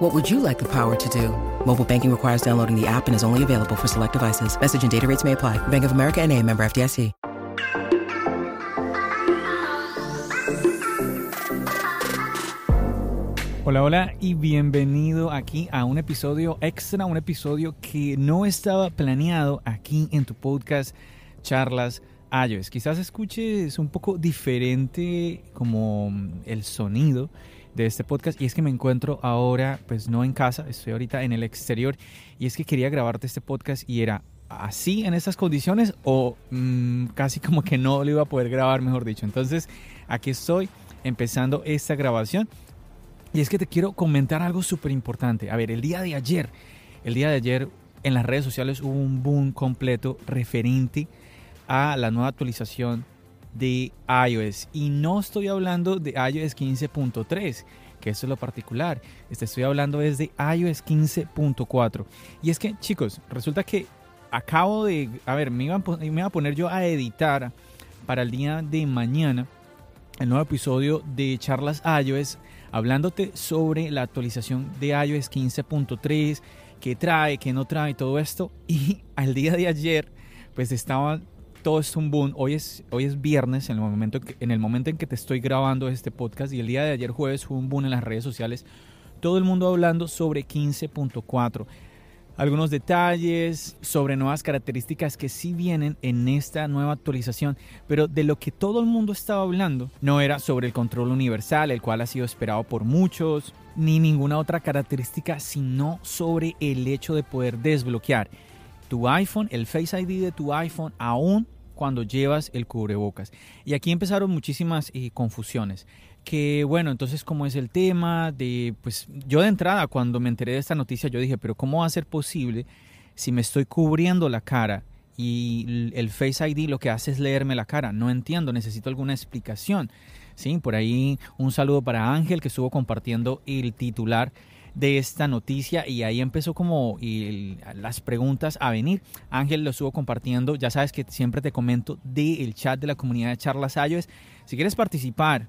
What would you like the power to do? Mobile banking requires downloading the app and is only available for select devices. Message and data rates may apply. Bank of America and a member FDIC. Hola, hola y bienvenido aquí a un episodio extra, un episodio que no estaba planeado aquí en tu podcast Charlas iOS. Quizás escuches un poco diferente como el sonido de este podcast y es que me encuentro ahora pues no en casa, estoy ahorita en el exterior y es que quería grabarte este podcast y era así en estas condiciones o mm, casi como que no lo iba a poder grabar mejor dicho. Entonces aquí estoy empezando esta grabación y es que te quiero comentar algo súper importante. A ver, el día de ayer, el día de ayer en las redes sociales hubo un boom completo referente a la nueva actualización de iOS. Y no estoy hablando de iOS 15.3, que eso es lo particular. Este, estoy hablando desde iOS 15.4. Y es que, chicos, resulta que acabo de... A ver, me iba, a, me iba a poner yo a editar para el día de mañana el nuevo episodio de Charlas iOS hablándote sobre la actualización de iOS 15.3, qué trae, qué no trae, todo esto. Y al día de ayer, pues estaba todo esto un boom. Hoy es, hoy es viernes, en el, momento en el momento en que te estoy grabando este podcast, y el día de ayer jueves fue un boom en las redes sociales. Todo el mundo hablando sobre 15.4 algunos detalles sobre nuevas características que sí vienen en esta nueva actualización, pero de lo que todo el mundo estaba hablando no era sobre el control universal, el cual ha sido esperado por muchos, ni ninguna otra característica, sino sobre el hecho de poder desbloquear tu iPhone, el Face ID de tu iPhone, aún cuando llevas el cubrebocas. Y aquí empezaron muchísimas eh, confusiones que bueno, entonces cómo es el tema de, pues yo de entrada cuando me enteré de esta noticia yo dije, pero ¿cómo va a ser posible si me estoy cubriendo la cara y el Face ID lo que hace es leerme la cara? No entiendo, necesito alguna explicación. Sí, por ahí un saludo para Ángel que estuvo compartiendo el titular de esta noticia y ahí empezó como las preguntas a venir. Ángel lo estuvo compartiendo, ya sabes que siempre te comento del chat de la comunidad de Charlas iOS. Si quieres participar,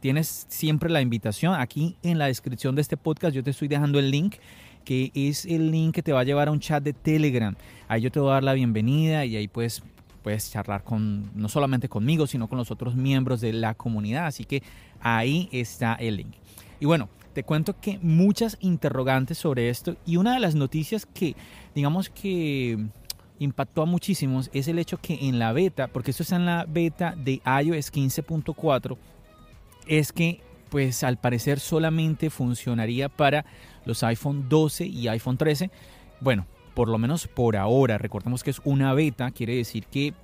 tienes siempre la invitación. Aquí en la descripción de este podcast yo te estoy dejando el link que es el link que te va a llevar a un chat de Telegram. Ahí yo te voy a dar la bienvenida y ahí puedes, puedes charlar con no solamente conmigo, sino con los otros miembros de la comunidad. Así que ahí está el link. Y bueno, te cuento que muchas interrogantes sobre esto y una de las noticias que digamos que impactó a muchísimos es el hecho que en la beta, porque esto está en la beta de iOS 15.4, es que pues al parecer solamente funcionaría para los iPhone 12 y iPhone 13. Bueno, por lo menos por ahora, recordemos que es una beta, quiere decir que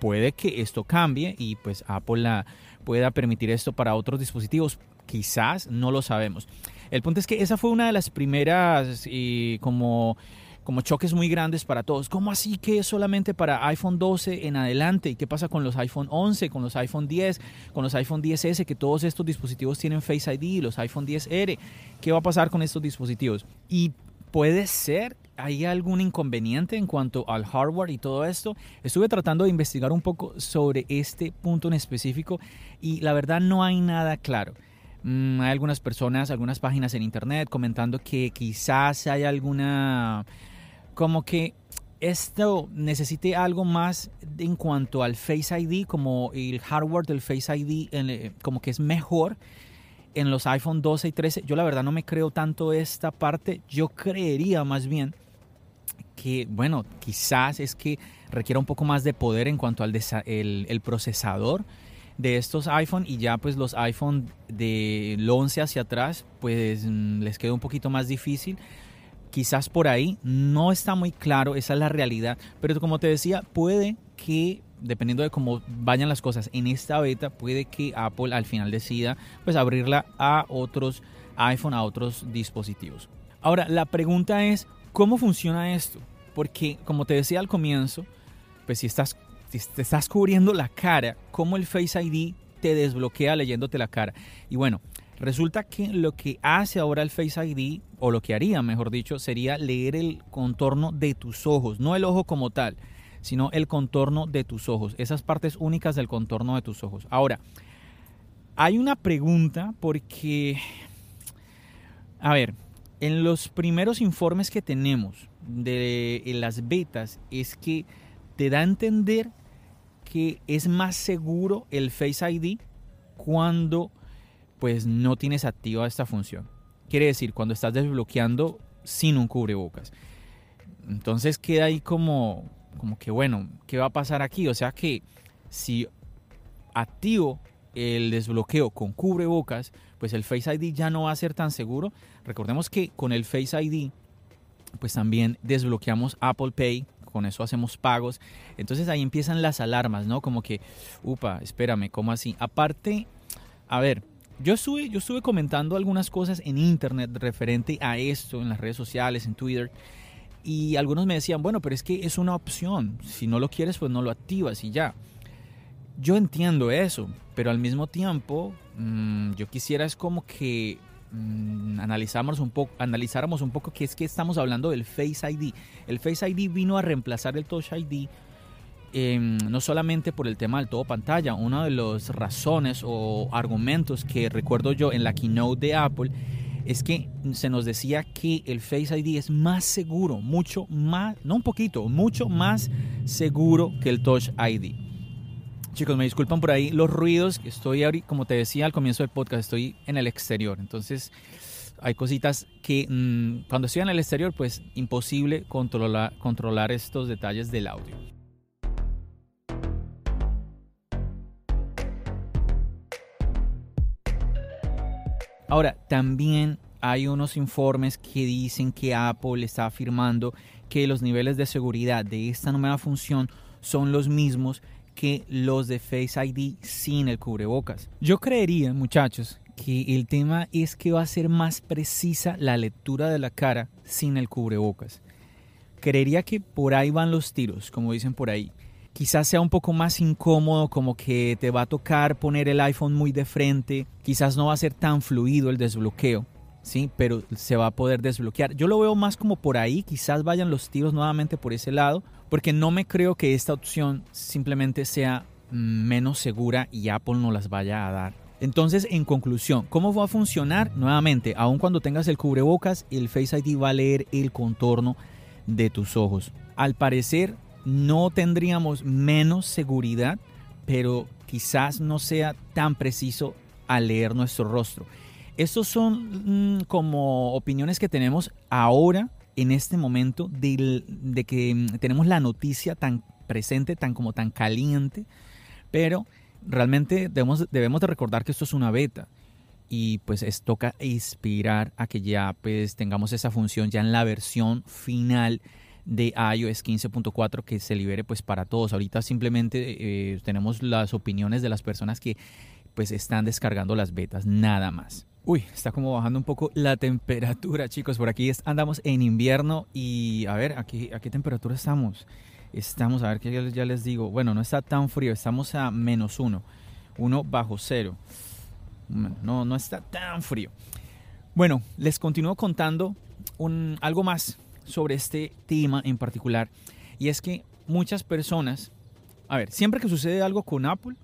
puede que esto cambie y pues Apple la pueda permitir esto para otros dispositivos. Quizás, no lo sabemos. El punto es que esa fue una de las primeras eh, como como choques muy grandes para todos. ¿Cómo así que solamente para iPhone 12 en adelante? ¿Y qué pasa con los iPhone 11, con los iPhone 10, con los iPhone 10S, que todos estos dispositivos tienen Face ID, los iPhone 10R? ¿Qué va a pasar con estos dispositivos? Y puede ser ¿Hay algún inconveniente en cuanto al hardware y todo esto? Estuve tratando de investigar un poco sobre este punto en específico y la verdad no hay nada claro. Mm, hay algunas personas, algunas páginas en internet comentando que quizás hay alguna como que esto necesite algo más en cuanto al Face ID, como el hardware del Face ID, eh, como que es mejor en los iPhone 12 y 13. Yo la verdad no me creo tanto esta parte. Yo creería más bien que, bueno, quizás es que requiera un poco más de poder en cuanto al el, procesador de estos iPhone y ya pues los iPhone del 11 hacia atrás pues mm, les queda un poquito más difícil quizás por ahí, no está muy claro, esa es la realidad, pero como te decía, puede que dependiendo de cómo vayan las cosas en esta beta, puede que Apple al final decida pues abrirla a otros iPhone, a otros dispositivos. Ahora, la pregunta es, ¿cómo funciona esto? Porque como te decía al comienzo, pues si estás te estás cubriendo la cara, cómo el Face ID te desbloquea leyéndote la cara. Y bueno, resulta que lo que hace ahora el Face ID, o lo que haría, mejor dicho, sería leer el contorno de tus ojos, no el ojo como tal, sino el contorno de tus ojos, esas partes únicas del contorno de tus ojos. Ahora, hay una pregunta porque, a ver, en los primeros informes que tenemos de las betas es que te da a entender que es más seguro el Face ID cuando pues no tienes activa esta función. Quiere decir, cuando estás desbloqueando sin un cubrebocas. Entonces queda ahí como, como que bueno, ¿qué va a pasar aquí? O sea que si activo el desbloqueo con cubrebocas, pues el Face ID ya no va a ser tan seguro. Recordemos que con el Face ID, pues también desbloqueamos Apple Pay, con eso hacemos pagos. Entonces ahí empiezan las alarmas, ¿no? Como que, upa, espérame, ¿cómo así? Aparte, a ver, yo estuve, yo estuve comentando algunas cosas en internet referente a esto, en las redes sociales, en Twitter. Y algunos me decían, bueno, pero es que es una opción. Si no lo quieres, pues no lo activas y ya. Yo entiendo eso, pero al mismo tiempo mm, yo quisiera es como que mm, analizáramos un poco, analizáramos un poco que es que estamos hablando del Face ID. El Face ID vino a reemplazar el Touch ID em, no solamente por el tema del todo pantalla, una de las razones o argumentos que recuerdo yo en la keynote de Apple es que se nos decía que el Face ID es más seguro, mucho más, no un poquito, mucho más seguro que el Touch ID. Chicos, me disculpan por ahí los ruidos. Estoy, ahorita, como te decía al comienzo del podcast, estoy en el exterior. Entonces, hay cositas que mm, cuando estoy en el exterior, pues imposible controlar, controlar estos detalles del audio. Ahora, también hay unos informes que dicen que Apple está afirmando que los niveles de seguridad de esta nueva función son los mismos que los de Face ID sin el cubrebocas. Yo creería, muchachos, que el tema es que va a ser más precisa la lectura de la cara sin el cubrebocas. Creería que por ahí van los tiros, como dicen por ahí. Quizás sea un poco más incómodo, como que te va a tocar poner el iPhone muy de frente. Quizás no va a ser tan fluido el desbloqueo, ¿sí? Pero se va a poder desbloquear. Yo lo veo más como por ahí, quizás vayan los tiros nuevamente por ese lado porque no me creo que esta opción simplemente sea menos segura y Apple no las vaya a dar. Entonces, en conclusión, ¿cómo va a funcionar? Nuevamente, aun cuando tengas el cubrebocas, el Face ID va a leer el contorno de tus ojos. Al parecer, no tendríamos menos seguridad, pero quizás no sea tan preciso al leer nuestro rostro. Estos son mm, como opiniones que tenemos ahora en este momento de, que mm, tenemos la noticia tan presente, tan como tan caliente, pero realmente debemos, debemos de recordar que esto es una beta y pues es toca inspirar a que ya pues tengamos esa función ya en la versión final de iOS 15.4 que se libere pues para todos. Ahorita simplemente eh, tenemos las opiniones de las personas que pues están descargando las betas, nada más. Uy, está como bajando un poco la temperatura, chicos. Por aquí andamos en invierno y a ver, aquí, ¿a qué temperatura estamos? Estamos, a ver qué ya les digo. Bueno, no está tan frío, estamos a menos uno, uno bajo cero. No, no está tan frío. Bueno, les continúo contando algo más sobre este tema en particular. Y es que muchas personas, a ver, siempre que sucede algo con Apple,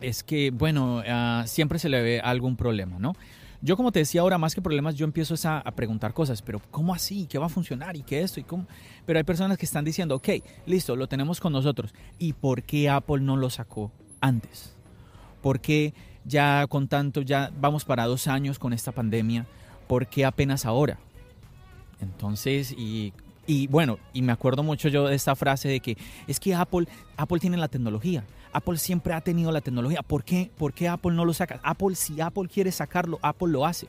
es que, bueno, ah, siempre se le ve algún problema, ¿no? Yo como te decía ahora, más que problemas, yo empiezo a, preguntar cosas, pero ¿cómo así? ¿Qué va a funcionar? ¿Y qué esto? ¿Y cómo? Pero hay personas que están diciendo, ok, listo, lo tenemos con nosotros. ¿Y por qué Apple no lo sacó antes? ¿Por qué ya con tanto, ya vamos para dos años con esta pandemia? ¿Por qué apenas ahora? Entonces, y, y bueno, y me acuerdo mucho yo de esta frase de que es que Apple, Apple tiene la tecnología. Apple siempre ha tenido la tecnología. ¿Por qué, ¿Por qué Apple no lo saca? Apple, si Apple quiere sacarlo, Apple lo hace.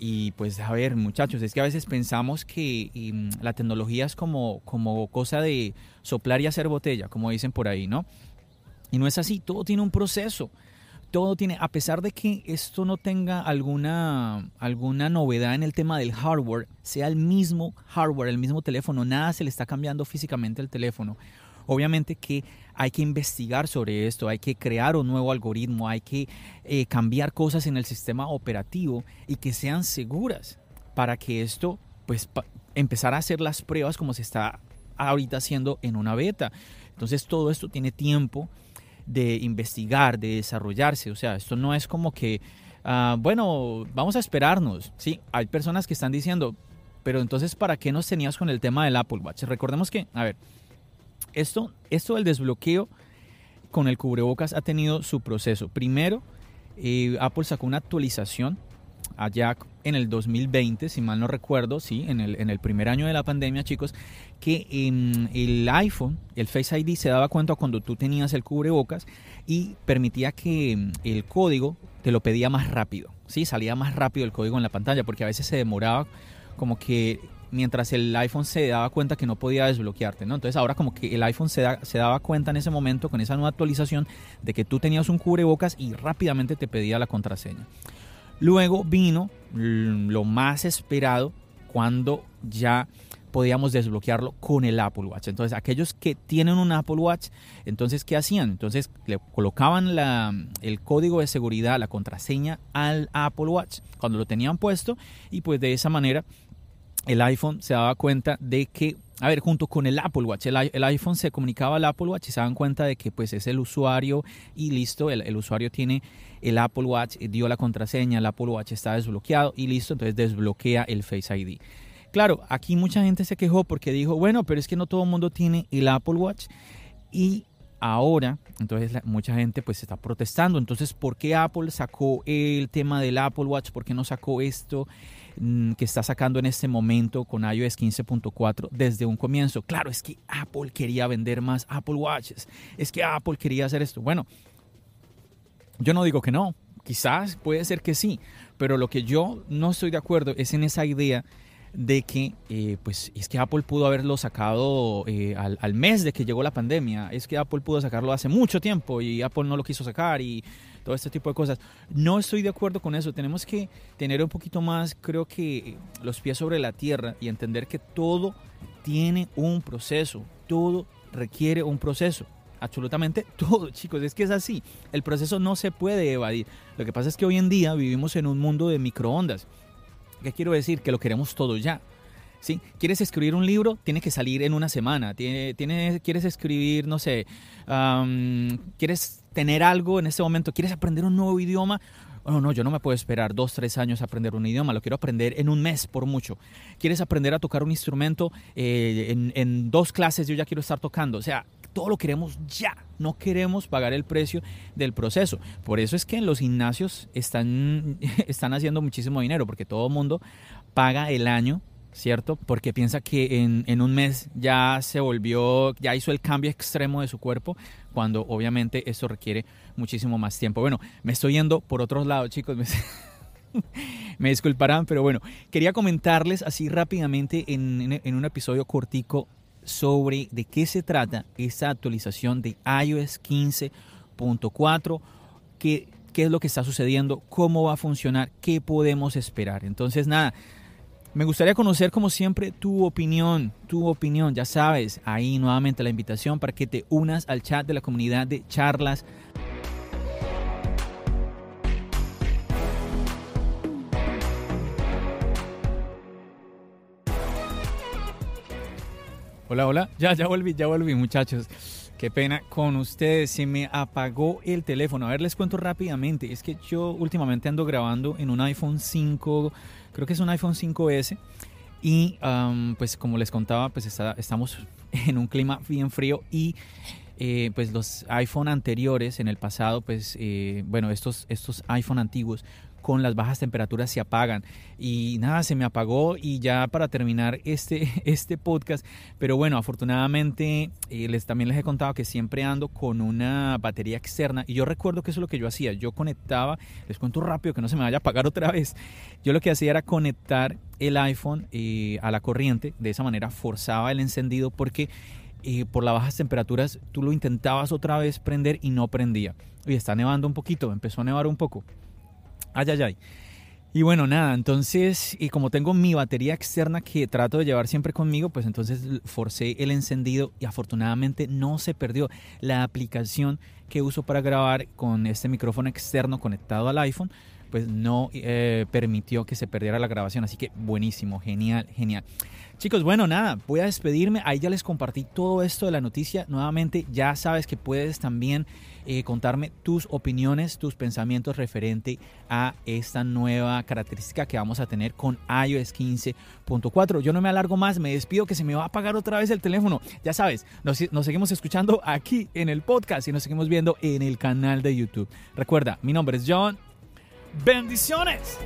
Y pues a ver, muchachos, es que a veces pensamos que mm, la tecnología es como, como cosa de soplar y hacer botella, como dicen por ahí, ¿no? Y no es así, todo tiene un proceso. Todo tiene, a pesar de que esto no tenga alguna, alguna novedad en el tema del hardware, sea el mismo hardware, el mismo teléfono, nada se le está cambiando físicamente al teléfono Obviamente que hay que investigar sobre esto, hay que crear un nuevo algoritmo, hay que eh, cambiar cosas en el sistema operativo y que sean seguras para que esto, pues, empezar a hacer las pruebas como se está ahorita haciendo en una beta. Entonces todo esto tiene tiempo de investigar, de desarrollarse. O sea, esto no es como que, ah, bueno, vamos a esperarnos. Sí, hay personas que están diciendo, pero entonces, ¿para qué nos tenías con el tema del Apple Watch? Recordemos que, a ver, esto, esto del desbloqueo con el cubrebocas ha tenido su proceso. Primero, eh, Apple sacó una actualización allá en el 2020, si mal no recuerdo, sí, en el, primer año de la pandemia, chicos, que en el iPhone, el Face ID se daba cuenta cuando tú tenías el cubrebocas y permitía que mm, el código te lo pedía más rápido, sí, salía más rápido el código en la pantalla, porque a veces se demoraba como que mientras el iPhone se daba cuenta que no podía desbloquearte, ¿no? Entonces ahora como que el iPhone se, se daba cuenta en ese momento con esa nueva actualización de que tú tenías un cubrebocas y rápidamente te pedía la contraseña. Luego vino lo más esperado cuando ya podíamos desbloquearlo con el Apple Watch. Entonces, aquellos que tienen un Apple Watch, entonces, ¿qué hacían? Entonces, le colocaban la, el código de seguridad, la contraseña al Apple Watch cuando lo tenían puesto y pues de esa manera el iPhone se daba cuenta de que, a ver, junto con el Apple Watch, el, iPhone se comunicaba al Apple Watch y se daban cuenta de que pues es el usuario y listo, el, usuario tiene el Apple Watch, dio la contraseña, el Apple Watch está desbloqueado y listo, entonces desbloquea el Face ID. Claro, aquí mucha gente se quejó porque dijo, bueno, pero es que no todo el mundo tiene el Apple Watch y ahora, entonces mucha gente pues está protestando, entonces ¿por qué Apple sacó el tema del Apple Watch? ¿Por qué no sacó esto? Mm, que está sacando en este momento con iOS 15.4 desde un comienzo. Claro, es que Apple quería vender más Apple Watches, es que Apple quería hacer esto. Bueno, yo no digo que no, quizás puede ser que sí, pero lo que yo no estoy de acuerdo es en esa idea de que, eh, pues, es que Apple pudo haberlo sacado eh, al, al, mes de que llegó la pandemia, es que Apple pudo sacarlo hace mucho tiempo y Apple no lo quiso sacar y todo este tipo de cosas. No estoy de acuerdo con eso. Tenemos que tener un poquito más, creo que, los pies sobre la tierra y entender que todo tiene un proceso. Todo requiere un proceso. Absolutamente todo, chicos. Es que es así. El proceso no se puede evadir. Lo que pasa es que hoy en día vivimos en un mundo de microondas. ¿Qué quiero decir? Que lo queremos todo ya. ¿sí? ¿Quieres escribir un libro? Tiene que salir en una semana. Tiene, ¿Quieres escribir, no sé, quieres tener algo en este momento? ¿Quieres aprender un nuevo idioma? Oh, no, yo no me puedo esperar dos, tres años a aprender un idioma, lo quiero aprender en un mes por mucho. ¿Quieres aprender a tocar un instrumento? Eh, en, en dos clases yo ya quiero estar tocando. O sea, todo lo queremos ya, no queremos pagar el precio del proceso. Por eso es que en los gimnasios están, están haciendo muchísimo dinero, porque todo el mundo paga el año ¿cierto? Porque piensa que en, un mes ya se volvió, ya hizo el cambio extremo de su cuerpo, cuando obviamente eso requiere muchísimo más tiempo. Bueno, me estoy yendo por otros lados, chicos. Me, disculparán, pero bueno, quería comentarles así rápidamente en, un episodio cortico sobre de qué se trata esta actualización de iOS 15.4, qué, qué es lo que está sucediendo, cómo va a funcionar, qué podemos esperar. Entonces, nada, me gustaría conocer, como siempre, tu opinión, tu opinión. Ya sabes, ahí nuevamente la invitación para que te unas al chat de la comunidad de charlas. Hola, hola. Ya, ya volví, ya volví, muchachos. Qué pena con ustedes, se me apagó el teléfono. A ver, les cuento rápidamente. Es que yo últimamente ando grabando en un iPhone 5 creo que es un iPhone 5S. Y pues como les contaba, pues estamos en un clima bien frío y eh, pues los iPhone anteriores en el pasado, pues eh, bueno, estos, estos iPhone antiguos con las bajas temperaturas se apagan. Y nada, se me apagó y ya para terminar este, este podcast, pero bueno, afortunadamente eh, les, también les he contado que siempre ando con una batería externa y yo recuerdo que eso es lo que yo hacía, yo conectaba, les cuento rápido que no se me vaya a apagar otra vez, yo lo que hacía era conectar el iPhone eh, a la corriente, de esa manera forzaba el encendido porque... Eh, por las bajas temperaturas tú lo intentabas otra vez prender y no prendía. Y está nevando un poquito, empezó a nevar un poco. Ay, ay, ay. Y bueno, nada, entonces, y como tengo mi batería externa que trato de llevar siempre conmigo, pues entonces forcé el encendido y afortunadamente no se perdió. La aplicación que uso para grabar con este micrófono externo conectado al iPhone, pues no eh, permitió que se perdiera la grabación. Así que buenísimo, genial, genial. Chicos, bueno, nada, voy a despedirme. Ahí ya les compartí todo esto de la noticia. Nuevamente, ya sabes que puedes también eh, contarme tus opiniones, tus pensamientos referente a esta nueva característica que vamos a tener con iOS 15.4. Yo no me alargo más, me despido que se me va a apagar otra vez el teléfono. Ya sabes, nos, nos seguimos escuchando aquí en el podcast y nos seguimos viendo en el canal de YouTube. Recuerda, mi nombre es John. Bendiciones.